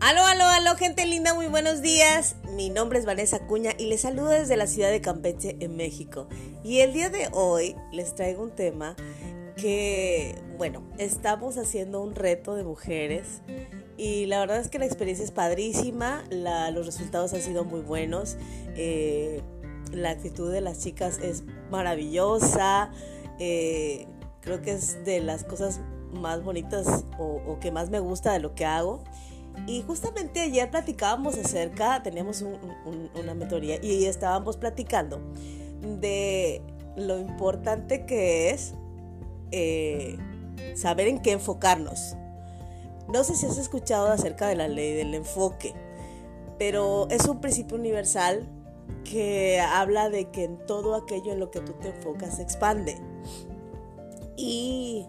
Aló, aló, aló, gente linda, muy buenos días. Mi nombre es Vanessa Cuña y les saludo desde la ciudad de Campeche, en México. Y el día de hoy les traigo un tema que, bueno, estamos haciendo un reto de mujeres y la verdad es que la experiencia es padrísima, los resultados han sido muy buenos, eh, la actitud de las chicas es maravillosa, eh, creo que es de las cosas más bonitas o, o que más me gusta de lo que hago. Y justamente ayer platicábamos acerca, teníamos una mentoría y estábamos platicando de lo importante que es eh, saber en qué enfocarnos. No sé si has escuchado acerca de la ley del enfoque, pero es un principio universal que habla de que en todo aquello en lo que tú te enfocas se expande. Y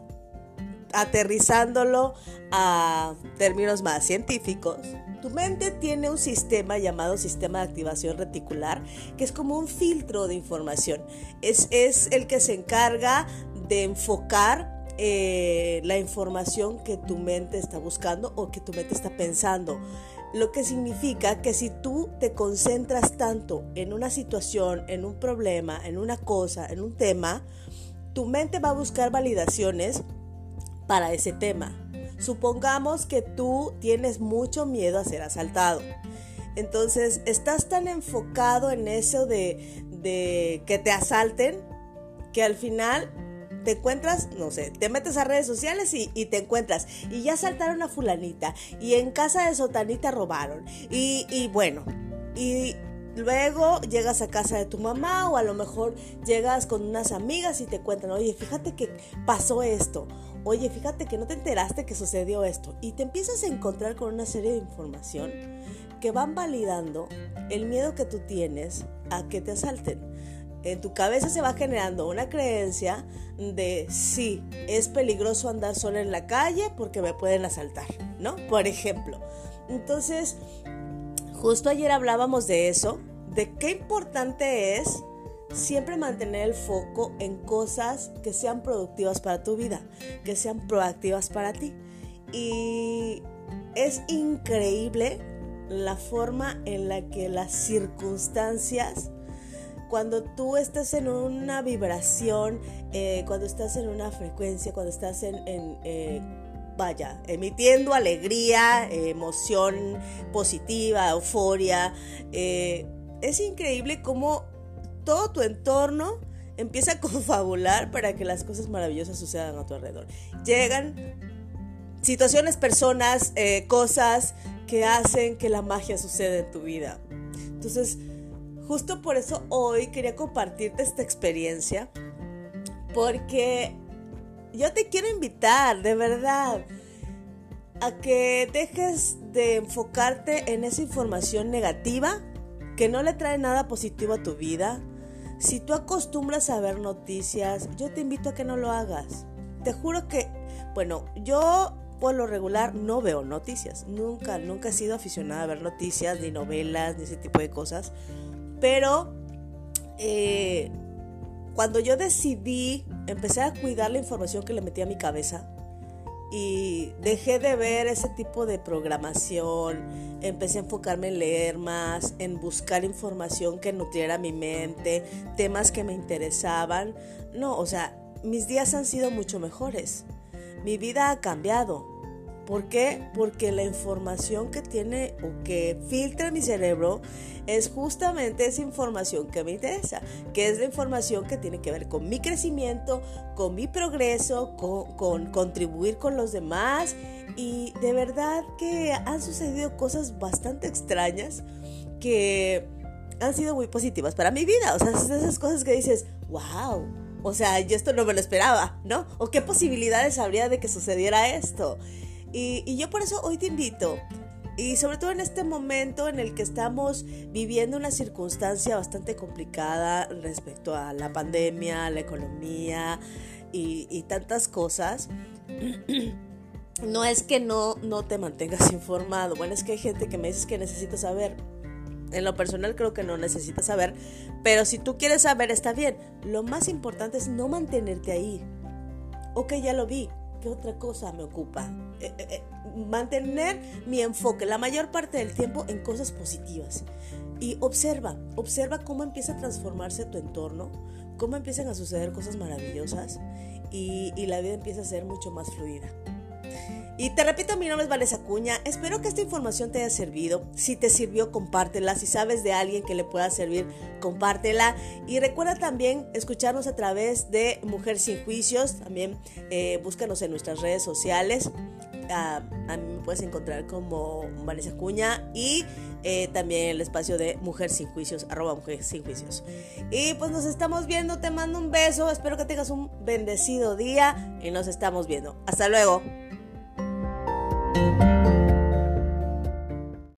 aterrizándolo a términos más científicos, tu mente tiene un sistema llamado sistema de activación reticular, que es como un filtro de información. Es, el que se encarga de enfocar eh, la información que tu mente está buscando o que tu mente está pensando. Lo que significa que si tú te concentras tanto en una situación, en un problema, en una cosa, en un tema, tu mente va a buscar validaciones para ese tema. Supongamos que tú tienes mucho miedo a ser asaltado. Entonces, estás tan enfocado en eso de, de que te asalten que al final te encuentras, no sé, te metes a redes sociales y, te encuentras, y ya asaltaron a fulanita, y en casa de sotanita robaron, y, y bueno, y Luego llegas a casa de tu mamá o a lo mejor llegas con unas amigas y te cuentan, oye, fíjate que pasó esto, oye, fíjate que no te enteraste que sucedió esto. Y te empiezas a encontrar con una serie de información que van validando el miedo que tú tienes a que te asalten. En tu cabeza se va generando una creencia de sí, es peligroso andar sola en la calle porque me pueden asaltar, ¿no? Por ejemplo. Entonces, Justo ayer hablábamos de eso, de qué importante es siempre mantener el foco en cosas que sean productivas para tu vida, que sean proactivas para ti. Y es increíble la forma en la que las circunstancias, cuando tú estás en una vibración, eh, cuando estás en una frecuencia, cuando estás en, eh, vaya, emitiendo alegría, emoción positiva, euforia. Eh, es increíble cómo todo tu entorno empieza a confabular para que las cosas maravillosas sucedan a tu alrededor. Llegan situaciones, personas, eh, cosas que hacen que la magia suceda en tu vida. Entonces, justo por eso hoy quería compartirte esta experiencia, porque yo te quiero invitar, de verdad, a que dejes de enfocarte en esa información negativa que no le trae nada positivo a tu vida. Si tú acostumbras a ver noticias, yo te invito a que no lo hagas. Te juro que, bueno, yo por lo regular no veo noticias. Nunca, nunca he sido aficionada a ver noticias, ni novelas, ni ese tipo de cosas. Pero eh, cuando yo decidí empecé a cuidar la información que le metí a mi cabeza y dejé de ver ese tipo de programación, empecé a enfocarme en leer más, en buscar información que nutriera mi mente, temas que me interesaban. No, o sea, mis días han sido mucho mejores. Mi vida ha cambiado. ¿Por qué? Porque la información que tiene o que filtra mi cerebro es justamente esa información que me interesa, que es la información que tiene que ver con mi crecimiento, con mi progreso, con, contribuir con los demás. Y de verdad que han sucedido cosas bastante extrañas que han sido muy positivas para mi vida. O sea, esas cosas que dices, wow, o sea, yo esto no me lo esperaba, ¿no? ¿O qué posibilidades habría de que sucediera esto? Y, yo por eso hoy te invito y sobre todo en este momento en el que estamos viviendo una circunstancia bastante complicada respecto a la pandemia, la economía y, tantas cosas, no es que no, no te mantengas informado. Bueno, es que hay gente que me dice que necesito saber. En lo personal creo que no necesitas saber, pero si tú quieres saber está bien. Lo más importante es no mantenerte ahí. Ok, ya lo vi, ¿qué otra cosa me ocupa? Eh, eh, eh, mantener mi enfoque la mayor parte del tiempo en cosas positivas. Y observa, observa cómo empieza a transformarse tu entorno, cómo empiezan a suceder cosas maravillosas y, y la vida empieza a ser mucho más fluida. Y te repito, mi nombre es Vanessa Cuña. Espero que esta información te haya servido. Si te sirvió, compártela. Si sabes de alguien que le pueda servir, compártela. Y recuerda también escucharnos a través de Mujer Sin Juicios. También eh, búscanos en nuestras redes sociales. Ah, a mí me puedes encontrar como Vanessa Cuña y eh, también el espacio de Mujer Sin Juicios, arroba Mujer Sin Juicios. Y pues nos estamos viendo, te mando un beso, espero que tengas un bendecido día y nos estamos viendo. Hasta luego.